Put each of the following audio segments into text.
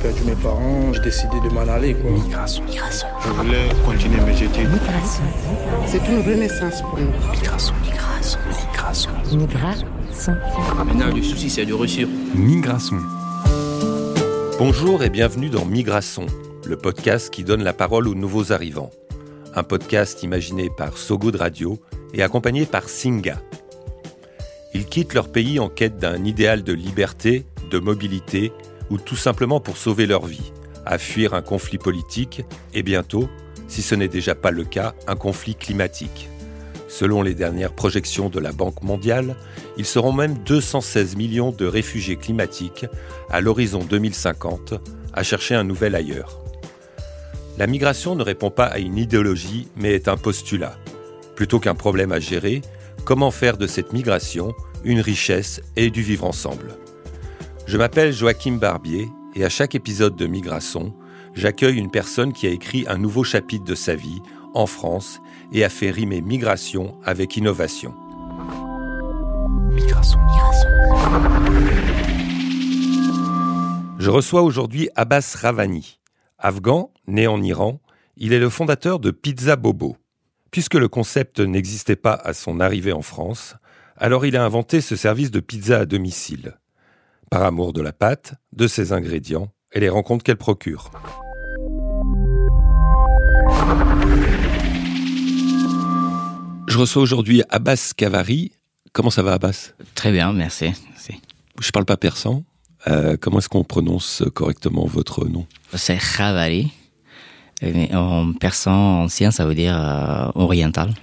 perdu mes parents, j'ai décidé de m'en aller. Quoi. Migration. Migration. Je voulais continuer mes études. Migration. C'est une renaissance pour nous. Migration. Migration. Migration. Migration. Maintenant, le souci, c'est de réussir. Migration. Bonjour et bienvenue dans Migration, le podcast qui donne la parole aux nouveaux arrivants. Un podcast imaginé par Sogo de Radio et accompagné par Singa. Ils quittent leur pays en quête d'un idéal de liberté, de mobilité ou tout simplement pour sauver leur vie, à fuir un conflit politique et bientôt, si ce n'est déjà pas le cas, un conflit climatique. Selon les dernières projections de la Banque mondiale, ils seront même 216 millions de réfugiés climatiques à l'horizon 2050 à chercher un nouvel ailleurs. La migration ne répond pas à une idéologie, mais est un postulat. Plutôt qu'un problème à gérer, comment faire de cette migration une richesse et du vivre ensemble? Je m'appelle Joachim Barbier et à chaque épisode de Migration, j'accueille une personne qui a écrit un nouveau chapitre de sa vie en France et a fait rimer migration avec innovation. Migration. Je reçois aujourd'hui Abbas Ravani. Afghan, né en Iran, il est le fondateur de Pizza Bobo. Puisque le concept n'existait pas à son arrivée en France, alors il a inventé ce service de pizza à domicile. Par amour de la pâte, de ses ingrédients et les rencontres qu'elle procure. Je reçois aujourd'hui Abbas Kavari. Comment ça va Abbas? Très bien, merci. merci. Je parle pas persan. Euh, comment est-ce qu'on prononce correctement votre nom? C'est Khavari. En persan ancien, ça veut dire euh, oriental.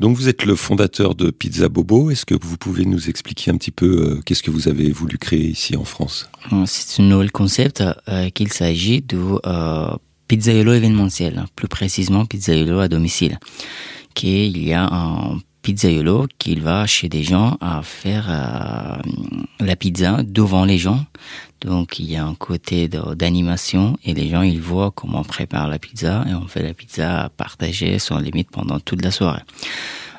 Donc vous êtes le fondateur de Pizza Bobo. Est-ce que vous pouvez nous expliquer un petit peu euh, qu'est-ce que vous avez voulu créer ici en France? C'est un nouvel concept euh, qu'il s'agit de euh, pizzaiolo événementiel, plus précisément pizzaiolo à domicile. Qu'il y a un pizzaiolo qui va chez des gens à faire euh, la pizza devant les gens. Donc il y a un côté d'animation et les gens ils voient comment on prépare la pizza et on fait la pizza à partager sans limite pendant toute la soirée.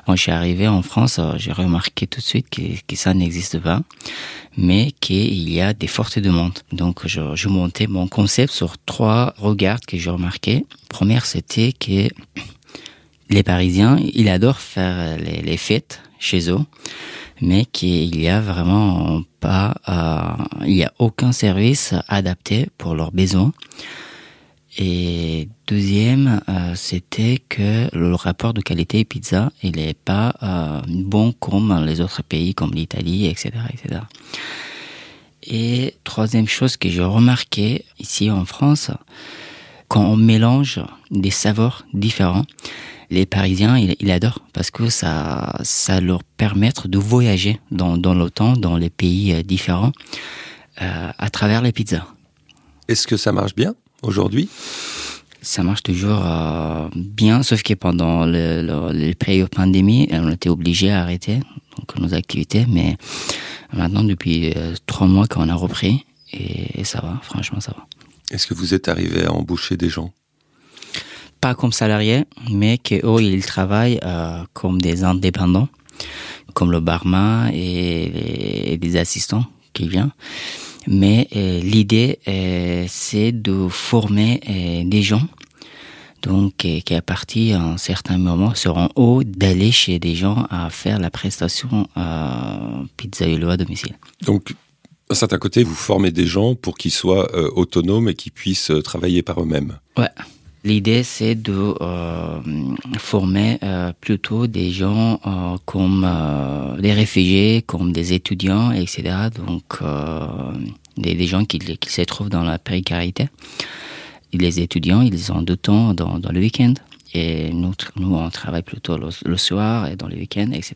Quand je suis arrivé en France, j'ai remarqué tout de suite que, ça n'existe pas, mais qu'il y a des fortes demandes. Donc je, je montais mon concept sur trois regards que j'ai remarqué. Première, c'était que les Parisiens, ils adorent faire les, fêtes chez eux, mais qu'il y a vraiment pas, euh, il y a aucun service adapté pour leurs besoins. Et deuxième, euh, c'était que le rapport de qualité pizza, il est pas euh, bon comme les autres pays, comme l'Italie, etc., etc. Et troisième chose que j'ai remarqué ici en France, quand on mélange des saveurs différents, les Parisiens, ils, ils, adorent parce que ça, ça leur permet de voyager dans, dans temps, dans les pays différents, euh, à travers les pizzas. Est-ce que ça marche bien aujourd'hui? Ça marche toujours euh, bien, sauf que pendant le, le, les périodes pandémie, on était obligé à arrêter donc, nos activités, mais maintenant, depuis euh, trois mois qu'on a repris, et, et ça va, franchement, ça va. Est-ce que vous êtes arrivé à embaucher des gens? Pas comme salariés, mais qu'eux, ils travaillent euh, comme des indépendants, comme le barman et, les, et des assistants qui viennent. Mais euh, l'idée, euh, c'est de former des gens donc qui à partir d'un certain moment seront hauts d'aller chez des gens à faire la prestation euh, pizzaïolo à domicile. Donc d'un certain côté, vous formez des gens pour qu'ils soient euh, autonomes et qu'ils puissent euh, travailler par eux-mêmes. Ouais. L'idée, c'est de euh, former euh, plutôt des gens euh, comme des réfugiés, comme des étudiants, etc. Donc, des, gens qui, se trouvent dans la précarité. Les étudiants, ils ont du temps dans, le week-end. Et nous, nous, on travaille plutôt le, le soir et dans les week-ends, etc.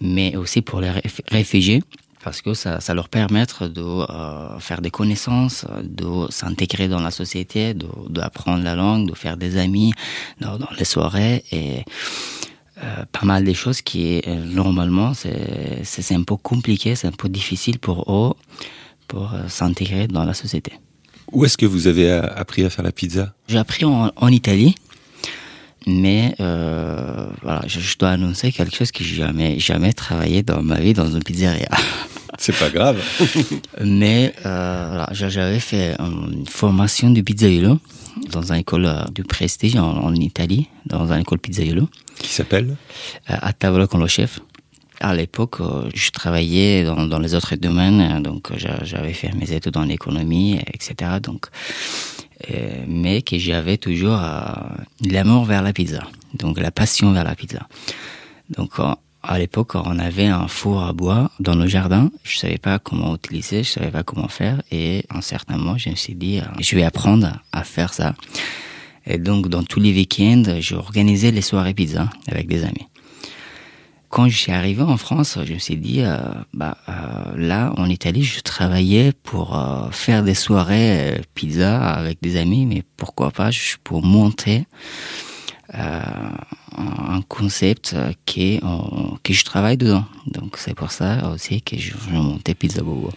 Mais aussi pour les réfugiés, parce que ça, ça leur permet de euh, faire des connaissances, de s'intégrer dans la société, d'apprendre la langue, de faire des amis dans, dans les soirées et euh, pas mal de choses qui euh, normalement c'est un peu compliqué, c'est un peu difficile pour eux pour euh, s'intégrer dans la société. Où est-ce que vous avez appris à faire la pizza? J'ai appris en, en Italie mais euh, voilà, je, je, dois annoncer quelque chose que j'ai jamais jamais travaillé dans ma vie dans une pizzeria. C'est pas grave. Mais euh, j'avais fait une formation de pizzaiolo dans une école euh, de prestige en, en Italie, dans une école pizzaiolo, Qui s'appelle euh, à Tavola con lo chef. À l'époque, je travaillais dans, dans les autres domaines, donc j'a- j'avais fait mes études en économie, etc. Donc, mais que j'avais toujours l'amour vers la pizza, donc la passion vers la pizza. Donc à l'époque, on avait un four à bois dans le jardin. Je savais pas comment utiliser, je savais pas comment faire, et à un certain moment, je me suis dit, euh, je vais apprendre à faire ça. Et donc, dans tous les week-ends, j'organisais les soirées pizza avec des amis. Quand je suis arrivé en France, je me suis dit, euh, bah, euh, là, en Italie, je travaillais pour faire des soirées pizza avec des amis, mais pourquoi pas pour monter un concept euh, qui en- que je travaille dedans. Donc, c'est pour ça aussi que je, je montais Pizza Bobo.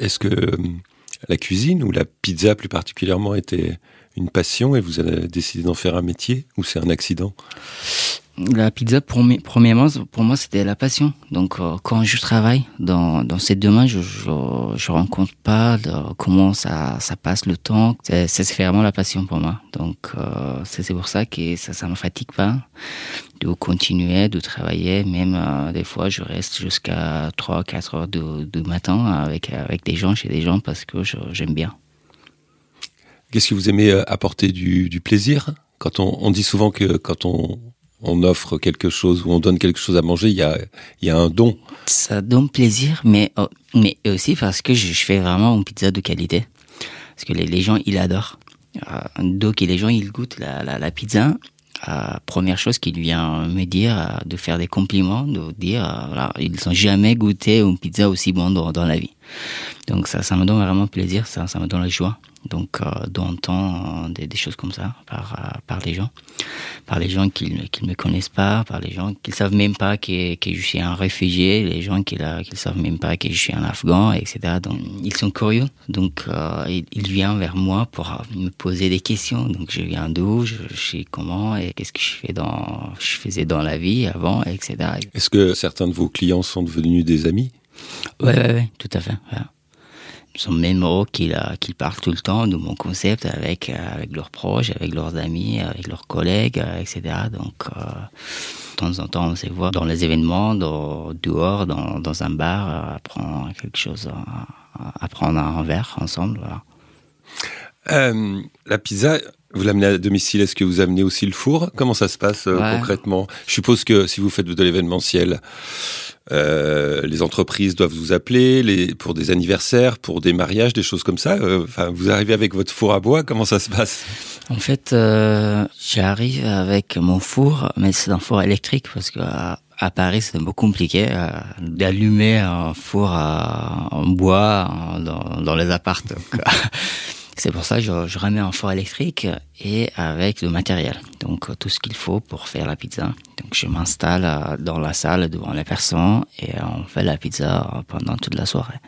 Est-ce que euh, la cuisine ou la pizza plus particulièrement était une passion et vous avez décidé d'en faire un métier ou c'est un accident? La pizza, premièrement, pour moi, c'était la passion. Donc, euh, quand je travaille dans, ces domaines, je, je, je rencontre pas de comment ça, passe le temps. C'est vraiment la passion pour moi. Donc, euh, c'est pour ça que ça, ça me fatigue pas de continuer, de travailler. Même euh, des fois, je reste jusqu'à 3 4 heures du du matin avec, des gens, chez des gens, parce que j'aime bien. Qu'est-ce que vous aimez apporter du, plaisir? Quand on dit souvent que quand on, on offre quelque chose ou on donne quelque chose à manger, il y a, y a un don. Ça donne plaisir, mais, euh, mais aussi parce que je, fais vraiment une pizza de qualité. Parce que les, gens, ils adorent. Euh, donc, les gens, ils goûtent la, la, la pizza. Euh, première chose qu'il vient me dire, euh, de faire des compliments, de dire, voilà, ils n'ont jamais goûté une pizza aussi bonne dans, dans la vie. Donc, ça, ça me donne vraiment plaisir, ça, ça me donne la joie. Donc, euh, d'entendre euh, des, des choses comme ça par, euh, par les gens par les gens qui ne me connaissent pas, par les gens qui ne savent même pas que, que je suis un réfugié, les gens qui ne savent même pas que je suis un Afghan, etc. Donc, ils sont curieux, donc euh, ils, ils, viennent vers moi pour me poser des questions. Donc, je viens d'où, je, je sais comment, et qu'est-ce que je, fais dans, je faisais dans la vie avant, etc. Est-ce que certains de vos clients sont devenus des amis? Oui, ouais, ouais, tout à fait. Ouais sont même eux qui, qui parlent tout le temps de mon concept avec, avec leurs proches, avec leurs amis, avec leurs collègues, etc. Donc, euh, de temps en temps, on se voit dans les événements, dehors, dans, dans un bar, apprendre quelque chose, à, prendre un verre ensemble. Euh, la pizza, vous l'amenez à domicile, est-ce que vous amenez aussi le four? Comment ça se passe euh, ouais. concrètement? Je suppose que si vous faites de l'événementiel, euh, les entreprises doivent vous appeler les, pour des anniversaires, pour des mariages, des choses comme ça. Enfin, vous arrivez avec votre four à bois, comment ça se passe? En fait, euh, j'arrive avec mon four, mais c'est un four électrique parce que à, à Paris c'est un peu compliqué euh, d'allumer un four à, en bois en, dans, dans, les appartements. C'est pour ça que je, je, remets un four électrique et avec le matériel. Donc tout ce qu'il faut pour faire la pizza. Donc je m'installe dans la salle devant les personnes et on fait la pizza pendant toute la soirée.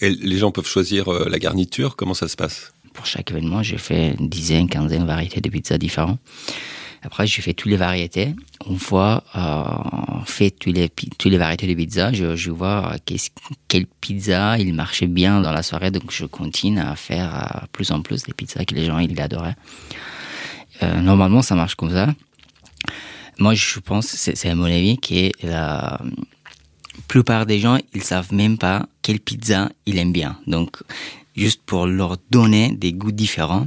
Et les gens peuvent choisir la garniture, comment ça se passe? Pour chaque événement, je fais une dizaine, quinzaine de variétés de pizzas différentes. Après, je fais toutes les variétés. Une fois euh, fait toutes les, toutes les variétés de pizza, je, je vois quelle pizza il marchait bien dans la soirée, donc je continue à faire euh, plus en plus des pizzas que les gens ils adoraient. Euh, normalement, ça marche comme ça. Moi, je pense, c'est à mon avis, que la plupart des gens, ils savent même pas quelle pizza ils aiment bien. Donc, juste pour leur donner des goûts différents,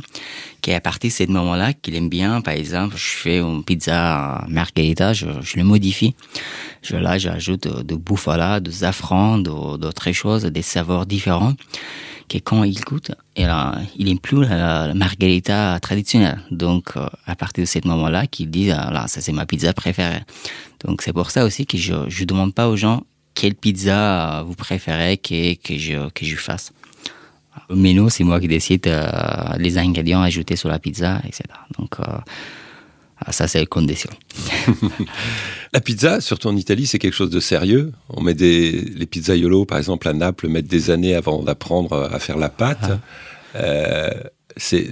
qu'à partir de ce moment-là, qu'ils aiment bien, par exemple, je fais une pizza margarita, je, le modifie. Je, là, j'ajoute de, bouffala, de safran, d'autres choses, des saveurs différents, que quand ils goûtent, et là, il plus la, la, margarita traditionnelle. Donc, euh, à partir de ce moment-là, qu'ils disent, ah, là, ça c'est ma pizza préférée. Donc, c'est pour ça aussi que je ne demande pas aux gens quelle pizza vous préférez que, que, je, que je fasse. Le menu, c'est moi qui décide euh, les ingrédients ajoutés sur la pizza, etc. Donc, euh, ça, c'est la condition. la pizza, surtout en Italie, c'est quelque chose de sérieux. On met des, les pizzaiolos, par exemple, à Naples, mettent des années avant d'apprendre à faire la pâte. Ah. Euh, c'est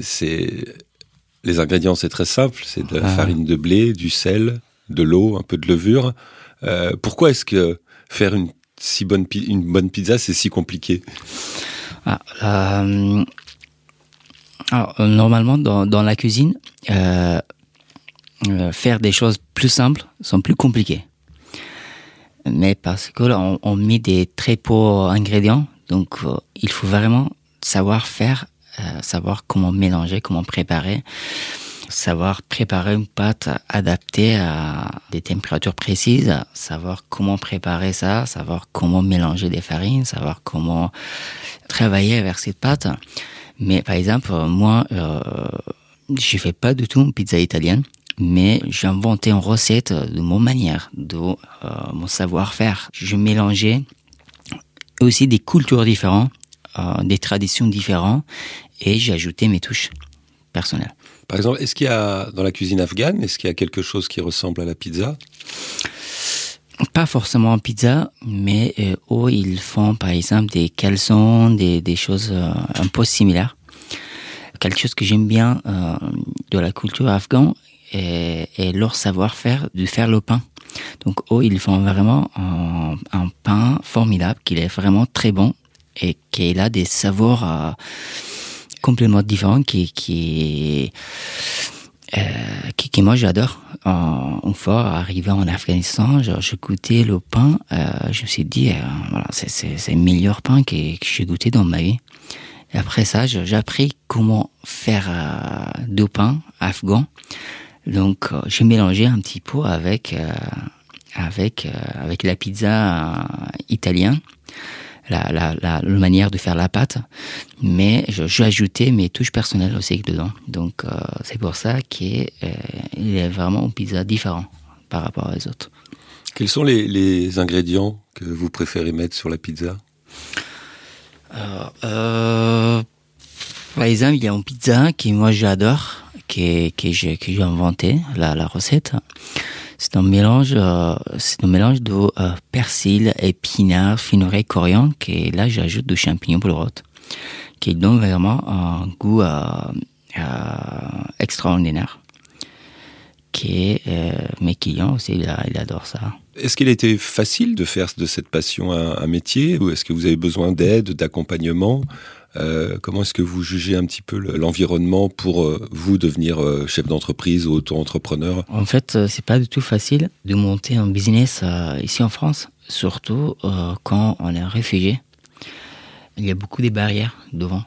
les ingrédients, c'est très simple. C'est de la Ah. farine de blé, du sel, de l'eau, un peu de levure. Pourquoi est-ce que faire une si bonne, une bonne pizza, c'est si compliqué? Ah, euh, alors, euh, normalement, dans, la cuisine, euh, faire des choses plus simples sont plus compliquées. Mais parce que là, on, met des très peu ingrédients, donc il faut vraiment savoir faire, savoir comment mélanger, comment préparer, savoir préparer une pâte adaptée à des températures précises, savoir comment préparer ça, savoir comment mélanger des farines, savoir comment travailler avec cette pâte. Mais par exemple, moi, euh, je fais pas du tout une pizza italienne, mais j'ai inventé une recette de mon manière, de euh, mon savoir-faire. Je mélangeais aussi des cultures différentes, euh, des traditions différentes, et j'ai ajouté mes touches personnelles. Par exemple, est-ce qu'il y a dans la cuisine afghane, est-ce qu'il y a quelque chose qui ressemble à la pizza? Pas forcément en pizza, mais euh, eux, ils font par exemple des caleçons, des, des choses euh, un peu similaires. Quelque chose que j'aime bien euh, de la culture afghane est, leur savoir-faire de faire le pain. Donc eux, ils font vraiment un, un pain formidable, qui est vraiment très bon et qui a des savoirs euh, complètement différents qui, euh, qui, qui moi j'adore. Euh, une fois arrivé en Afghanistan, je goûtais le pain, euh, je me suis dit, euh, voilà, c'est, le meilleur pain que, j'ai goûté dans ma vie. Après ça, j'ai appris comment faire du pain afghan. Donc, j'ai mélangé un petit peu avec avec avec la pizza italienne, la, la, la, la manière de faire la pâte, mais je- j'ai ajouté mes touches personnelles aussi dedans. Donc, euh, c'est pour ça qu'il est vraiment une pizza différente par rapport aux autres. Quels sont les, les ingrédients que vous préférez mettre sur la pizza? Euh, par exemple, il y a une pizza que moi j'adore, que, que j'ai que j'ai inventé la, la recette. C'est un mélange, euh, c'est un mélange de euh, persil, épinards, finoré, coriandre, et là j'ajoute du champignon rôte, qui donne vraiment un goût euh, extraordinaire. Qui mes clients aussi, adorent ça. Est-ce qu'il a été facile de faire de cette passion un métier ou est-ce que vous avez besoin d'aide, d'accompagnement? Euh, Comment est-ce que vous jugez un petit peu le- l'environnement pour euh, vous devenir euh, chef d'entreprise ou auto-entrepreneur? En fait, c'est pas du tout facile de monter un business ici en France, surtout quand on est réfugié. Il y a beaucoup de barrières devant.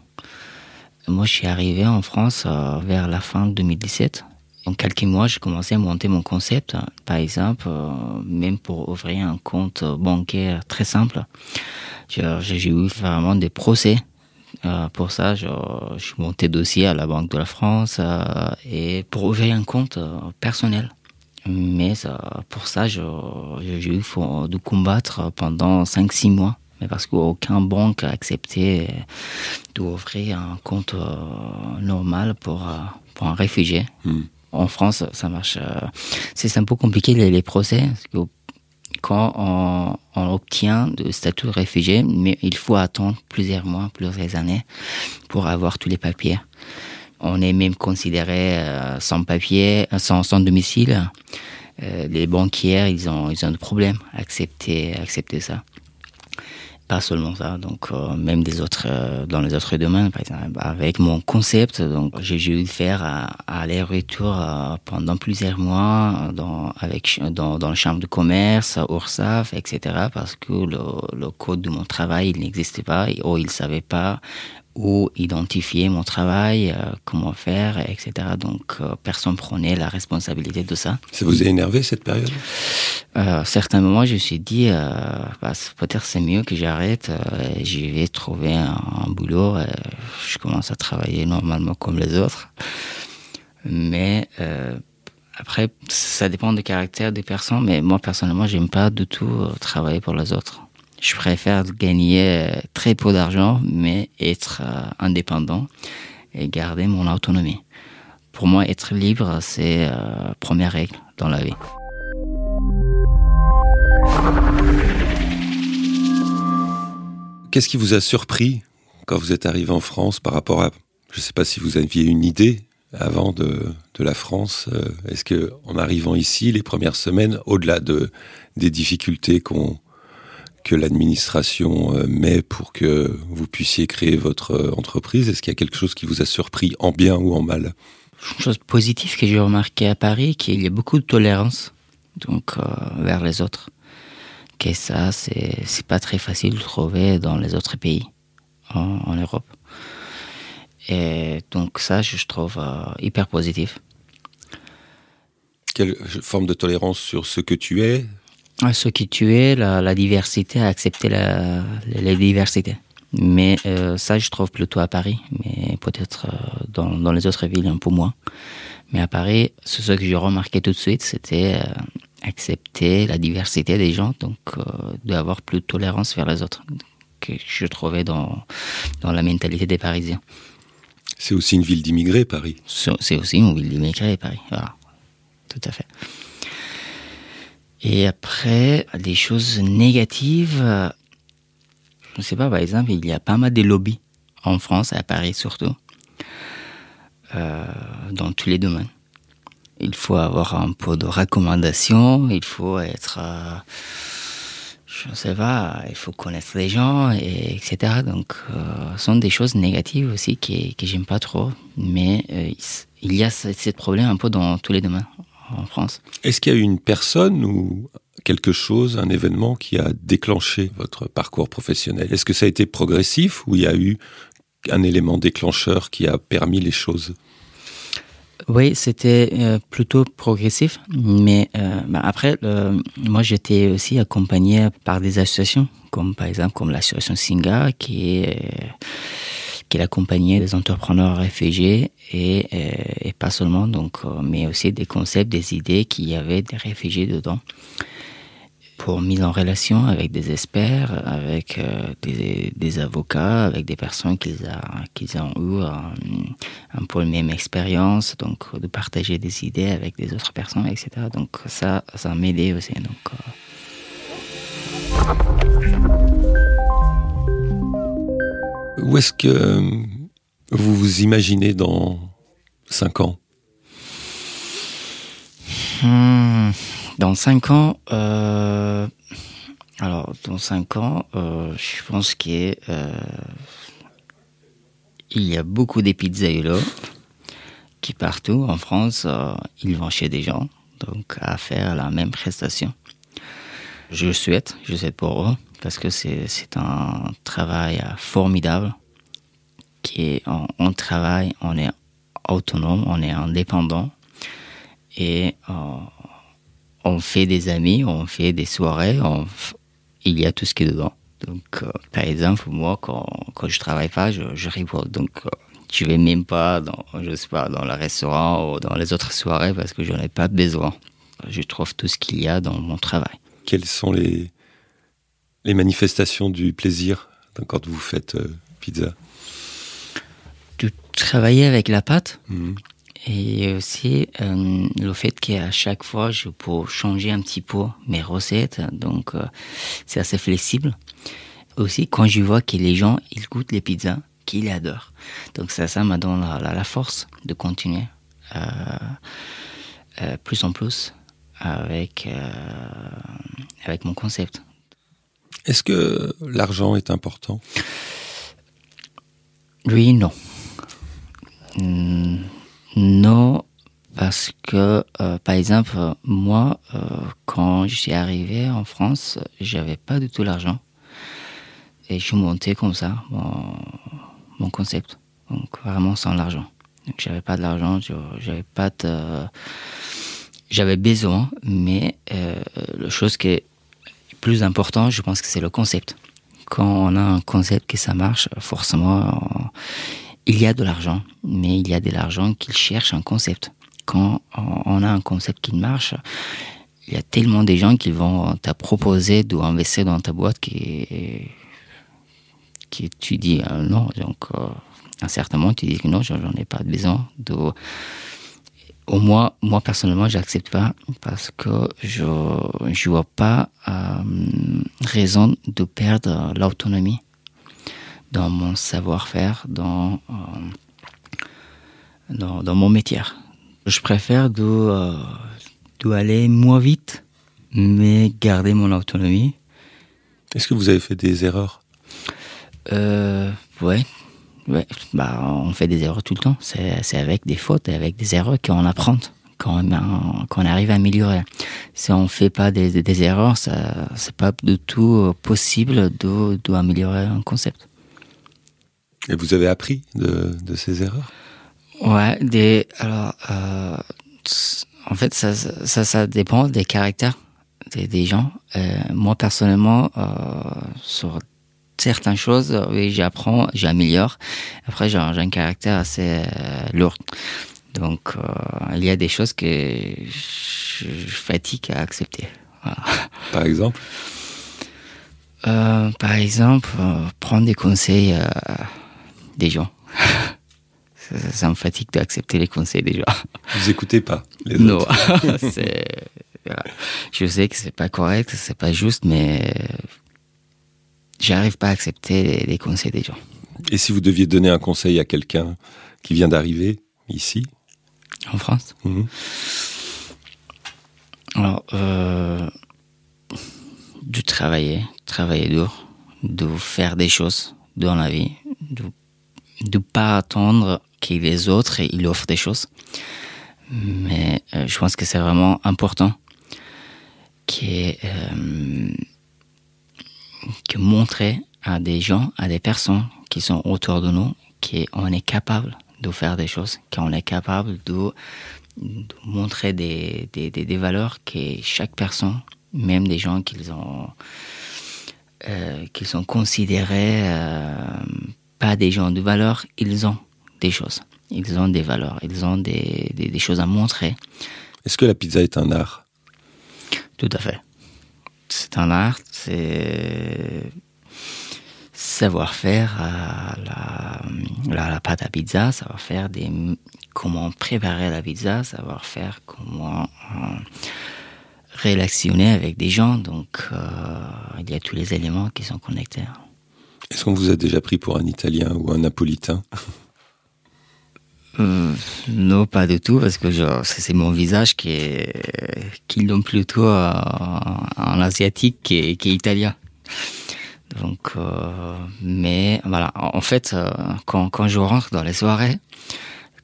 Moi, je suis arrivé en France vers la fin de 2017. En quelques mois, j'ai commencé à monter mon concept. Par exemple, même pour ouvrir un compte bancaire très simple, j'ai eu vraiment des procès euh, pour ça, je, je suis monté dossier à la Banque de la France euh, et pour ouvrir un compte euh, personnel. Mais pour ça, j'ai eu faut- de combattre pendant 5-6 mois. Mais parce qu'aucun banque a accepté d'ouvrir un compte normal pour, pour un réfugié. Hmm. En France, ça marche. c'est un peu compliqué les, les procès. Parce que quand on, obtient le statut de réfugié, mais il faut attendre plusieurs mois, plusieurs années pour avoir tous les papiers. On est même considéré euh, sans papier, sans, domicile. Euh, les banquiers, ils ont, ils ont des problèmes à accepter ça. Pas seulement ça, donc euh, même des autres, euh, dans les autres domaines, par exemple, avec mon concept, donc j'ai dû faire euh, aller-retour euh, pendant plusieurs mois dans, avec, dans, dans la chambre de commerce, URSAF, etc., parce que le, le code de mon travail, il n'existait pas, ou ils ne savaient pas où identifier mon travail, euh, comment faire, etc. Donc euh, personne prenait la responsabilité de ça. Ça vous a énervé cette période? Euh, à certains moments, je me suis dit, euh, bah, peut-être c'est mieux que j'arrête. Euh, je vais trouver un, un boulot. je commence à travailler normalement comme les autres. Mais après, ça dépend du caractère des personnes. Mais moi, personnellement, j'aime pas du tout travailler pour les autres. Je préfère gagner euh, très peu d'argent, mais être euh, indépendant et garder mon autonomie. Pour moi, être libre, c'est euh, première règle dans la vie. Qu'est-ce qui vous a surpris quand vous êtes arrivé en France par rapport à, je ne sais pas si vous aviez une idée avant de, de la France. Est-ce que, en arrivant ici, les premières semaines, au-delà de des difficultés qu'on que l'administration euh, met pour que vous puissiez créer votre euh, entreprise, est-ce qu'il y a quelque chose qui vous a surpris en bien ou en mal? Une chose positive que j'ai remarqué à Paris, qu'il y a beaucoup de tolérance donc euh, vers les autres. Que ça, c'est c'est pas très facile de trouver dans les autres pays en, en Europe. Et donc ça, je trouve euh, hyper positif. Quelle forme de tolérance sur ce que tu es? À Ce qui tu es, la, la diversité, à accepter la, la, la diversité. Mais euh, ça, je trouve plutôt à Paris, mais peut-être euh, dans, dans les autres villes un peu moins. Mais à Paris, ce que j'ai remarqué tout de suite, c'était euh, accepter la diversité des gens, donc d'avoir plus de tolérance vers les autres, que je trouvais dans, dans la mentalité des Parisiens. C'est aussi une ville d'immigrés, Paris. C'est aussi une ville d'immigrés, Paris. Voilà. Tout à fait. Et après, des choses négatives, euh, je ne sais pas, par exemple, il y a pas mal de lobbies en France, à Paris surtout, euh, dans tous les domaines. Il faut avoir un peu de recommandations, il faut être, euh, je ne sais pas, il faut connaître les gens, et, etc. Donc, ce sont des choses négatives aussi que, que j'aime pas trop, mais il y a ce problème un peu dans tous les domaines en France. Est-ce qu'il y a eu une personne ou quelque chose, un événement qui a déclenché votre parcours professionnel? Est-ce que ça a été progressif ou il y a eu un élément déclencheur qui a permis les choses? Oui, c'était euh, plutôt progressif, mais euh, bah, après, euh, moi j'étais aussi accompagné par des associations, comme par exemple comme l'association Singa, qui est euh, qui accompagnait des entrepreneurs réfugiés et, euh, pas seulement, donc, euh, mais aussi des concepts, des idées qu'il y avait des réfugiés dedans pour mise en relation avec des experts, avec euh, des, avocats, avec des personnes qui, a, qui ont eu un, peu la même expérience, donc de partager des idées avec des autres personnes, etc. Donc ça, ça m'aidait aussi. Donc, Où est-ce que euh, vous vous imaginez dans cinq ans? Hmm, dans cinq ans, euh, alors dans ans, euh, je pense qu'il il y a beaucoup de pizzaiolos qui partout en France, ils vont chez des gens, donc à faire la même prestation. Je le souhaite, je le souhaite pour eux, parce que c'est un travail euh, formidable, qui est on, travaille, on est autonome, on est indépendant et euh, on fait des amis, on fait des soirées, il y a tout ce qui est dedans. Donc, euh, par exemple, moi, quand, quand je travaille pas, je, je rigole. Donc, euh, je vais même pas dans, je sais pas, dans le restaurant ou dans les autres soirées parce que j'en ai pas besoin. Je trouve tout ce qu'il y a dans mon travail. Quelles sont les, les manifestations du plaisir quand vous faites euh, pizza? De travailler avec la pâte, Mhm. Et aussi euh, le fait qu'à chaque fois, je peux changer un petit peu mes recettes, donc euh, c'est assez flexible. Aussi, quand je vois que les gens, ils goûtent les pizzas, qu'ils adorent. Donc ça, ça me donne la, la, la force de continuer plus en plus avec, avec mon concept. Est-ce que l'argent est important? Oui, non. Hmm, Non, parce que, euh, par exemple, moi, euh, quand je suis arrivé en France, j'avais pas du tout l'argent. Et je montais comme ça mon, concept. Donc, vraiment sans l'argent. Donc, j'avais pas de l'argent, j'avais pas de. J'avais besoin, mais euh, la chose qui est plus importante, je pense que c'est le concept. Quand on a un concept que ça marche, forcément, il y a de l'argent, mais il y a de l'argent qui cherche un concept. Quand on a un concept qui marche, il y a tellement de gens qui vont te proposer d'investir dans ta boîte qui, qui tu dis euh, non. Donc, euh, à un certain moment, tu dis que non, j'en ai pas besoin. Au moins, moi personnellement, j'accepte pas parce que je je vois pas euh, raison de perdre l'autonomie dans mon savoir-faire, dans euh, dans, dans mon métier. Je préfère de, euh, de aller moins vite, mais garder mon autonomie. Est-ce que vous avez fait des erreurs? Euh, ouais. Bah, on fait des erreurs tout le temps. C'est c'est avec des fautes et avec des erreurs qu'on apprend, qu'on qu'on arrive à améliorer. Si on fait pas des, des erreurs, ça c'est pas du tout possible de, de améliorer un concept. Et vous avez appris de, de ces erreurs? Ouais, des alors euh, en fait ça, ça ça dépend des caractères des, des gens. Euh, moi personnellement euh, sur certaines choses, euh, oui, j'apprends, j'améliore. Après j'ai un, caractère assez euh, lourd. Donc euh, il y a des choses que je, je fatigue à accepter. Voilà. Par exemple? Euh, par exemple, euh, prendre des conseils des gens. ça, ça me fatigue d'accepter les conseils des gens. Vous écoutez pas les Non, autres voilà. Je sais que c'est pas correct, c'est pas juste, mais j'arrive pas à accepter les, les conseils des gens. Et si vous deviez donner un conseil à quelqu'un qui vient d'arriver ici? En France? Mhm. Alors, euh, de travailler, travailler dur, de faire des choses dans la vie, de ne pas attendre que les autres ils offrent des choses. Mais euh, je pense que c'est vraiment important que, euh, que montrer à des gens, à des personnes qui sont autour de nous, qu'on est capable de faire des choses, qu'on est capable de de montrer des, des, des, valeurs que chaque personne, même des gens qu'ils ont, euh, qu'ils sont considérés euh, pas des gens de valeur, ils ont des choses. Ils ont des valeurs, ils ont des, des choses à montrer. Est-ce que la pizza est un art? Tout à fait. C'est un art, c'est savoir-faire la, la pâte à pizza, savoir-faire des comment préparer la pizza, savoir-faire comment euh, relationner avec des gens. Donc, euh, il y a tous les éléments qui sont connectés. Est-ce qu'on vous a déjà pris pour un Italien ou un Napolitain? Euh, non, pas du tout, parce que c'est mon visage qui est, qui donne plutôt euh, en asiatique qui est, qui est italien. Donc, euh, mais voilà, en fait, euh, quand, quand je rentre dans les soirées,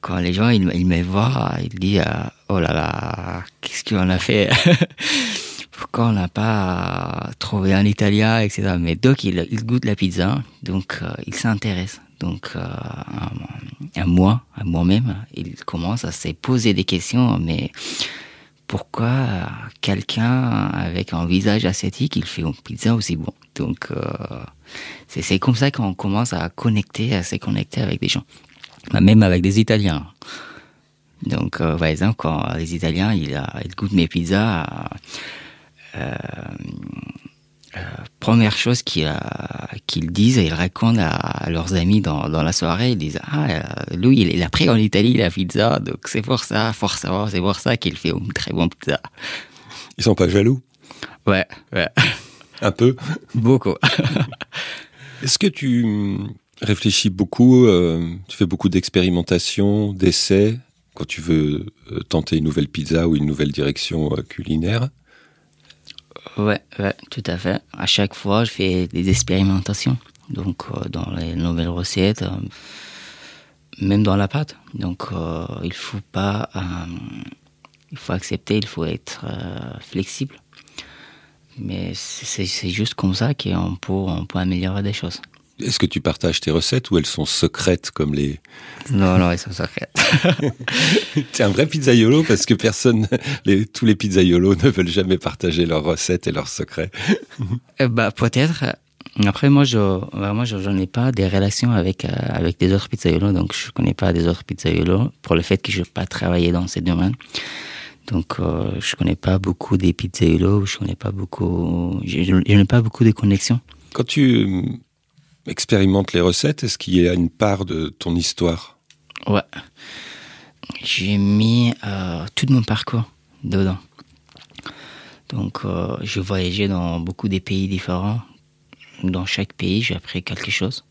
quand les gens ils, ils me voient, ils disent oh là là, qu'est-ce qu'on a fait? Pourquoi on n'a pas trouvé un Italien, etc. Mais donc il, il goûte la pizza, donc euh, il s'intéresse. Donc euh, à, moi, à moi-même, il commence à se poser des questions. Mais pourquoi quelqu'un avec un visage asiatique, il fait une pizza aussi bon? Donc euh, c'est comme ça qu'on commence à connecter, à se connecter avec des gens, Bah, même avec des Italiens. Donc, euh, par exemple, quand les Italiens ils, goûtent mes pizzas, euh, première chose qu'ils qu'ils disent, ils racontent à, leurs amis dans, dans la soirée, ils disent ah euh, lui il, a pris en Italie la pizza, donc c'est pour ça, forcément c'est pour ça qu'il fait une très bonne pizza. Ils sont pas jaloux? Ouais, ouais, Un peu? Beaucoup. Est-ce que tu réfléchis beaucoup, euh, tu fais beaucoup d'expérimentations, d'essais quand tu veux euh, tenter une nouvelle pizza ou une nouvelle direction culinaire? Ouais, ouais, tout à fait. À chaque fois, je fais des expérimentations. Donc, euh, dans les nouvelles recettes, euh, même dans la pâte. Donc, euh, il faut pas, il faut accepter, il faut être flexible. Mais c'est juste comme ça qu'on peut, on peut améliorer des choses. Est-ce que tu partages tes recettes ou elles sont secrètes comme les... Non, non, ils sont secrets. T'es un vrai pizzaiolo parce que personne, les, tous les pizzaiolos ne veulent jamais partager leurs recettes et leurs secrets. Euh, bah, peut-être. Après, moi, je, vraiment, je, j'en ai pas des relations avec, euh, avec des autres pizzaiolos, donc je connais pas des autres pizzaiolos pour le fait que je n'ai pas travaillé dans ces domaines. Donc, euh, je connais pas beaucoup des pizzaiolos, je connais pas beaucoup, je, je n'ai pas beaucoup de connexions. Quand tu expérimentes les recettes, est-ce qu'il y a une part de ton histoire? Ouais. J'ai mis euh, tout mon parcours dedans. Donc, euh, je voyageais dans beaucoup de pays différents. Dans chaque pays, j'ai appris quelque chose.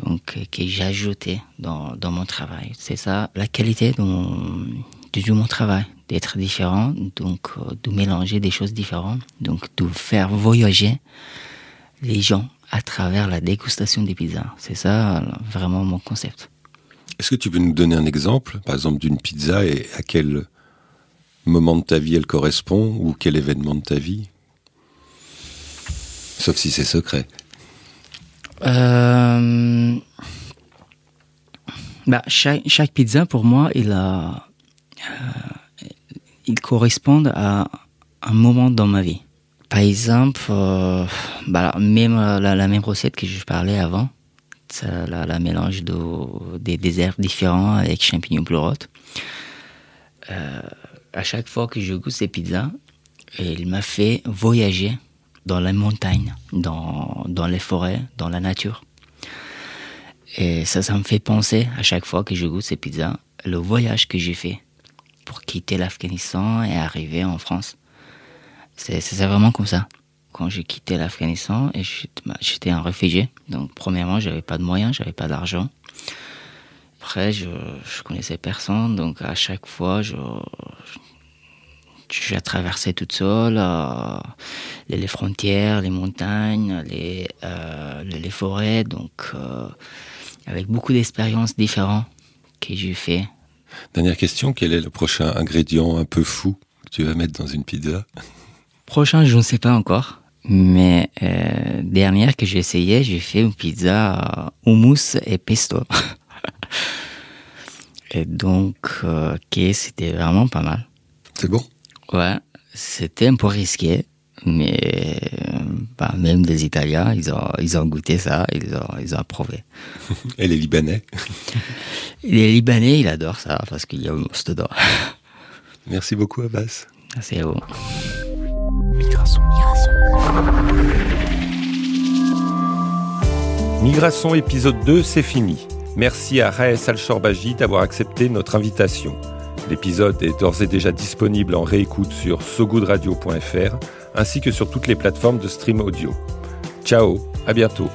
donc euh, que j'ai ajouté dans, dans mon travail. C'est ça la qualité de mon, de mon travail, d'être différent, donc euh, de mélanger des choses différentes, donc de faire voyager les gens à travers la dégustation des pizzas. C'est ça vraiment mon concept. Est-ce que tu peux nous donner un exemple, par exemple, d'une pizza et à quel moment de ta vie elle correspond ou quel événement de ta vie? Sauf si c'est secret. Euh, bah, chaque, chaque, pizza, pour moi, il, a, euh, il correspond à un moment dans ma vie. Par exemple, euh, bah, même la, la, même recette que je parlais avant, la, la, mélange de, des, des herbes différents avec champignons pleurotes. Euh, à chaque fois que je goûte ces pizzas, il m'a fait voyager dans les montagnes, dans, dans les forêts, dans la nature. Et ça, ça me fait penser à chaque fois que je goûte ces pizzas, le voyage que j'ai fait pour quitter l'Afghanistan et arriver en France. C'est vraiment comme ça. Quand j'ai quitté l'Afghanistan et j'étais un réfugié, donc premièrement, j'avais pas de moyens, j'avais pas d'argent. Après, je, je connaissais personne, donc à chaque fois, je, j'ai traversé toute seule euh, les, frontières, les montagnes, les, euh, forêts, donc euh, avec beaucoup d'expériences différentes que j'ai fait. Dernière question, quel est le prochain ingrédient un peu fou que tu vas mettre dans une pizza? Prochain, je ne sais pas encore. Mais dernière que j'ai essayé, j'ai fait une pizza houmous et pesto. et donc, c'était vraiment pas mal. C'est bon? Ouais, c'était un peu risqué, mais bah, même des Italiens, ils ont, ils ont goûté ça, ils ont, ils ont approuvé. Et les Libanais? Les Libanais, ils adorent ça parce qu'il y a monstre dedans. Merci beaucoup, Abbas. Merci à vous. Migration. Migration épisode 2, c'est fini. Merci à Raes Al-Shorbaji d'avoir accepté notre invitation. L'épisode est d'ores et déjà disponible en réécoute sur sogoodradio.fr ainsi que sur toutes les plateformes de stream audio. Ciao, à bientôt.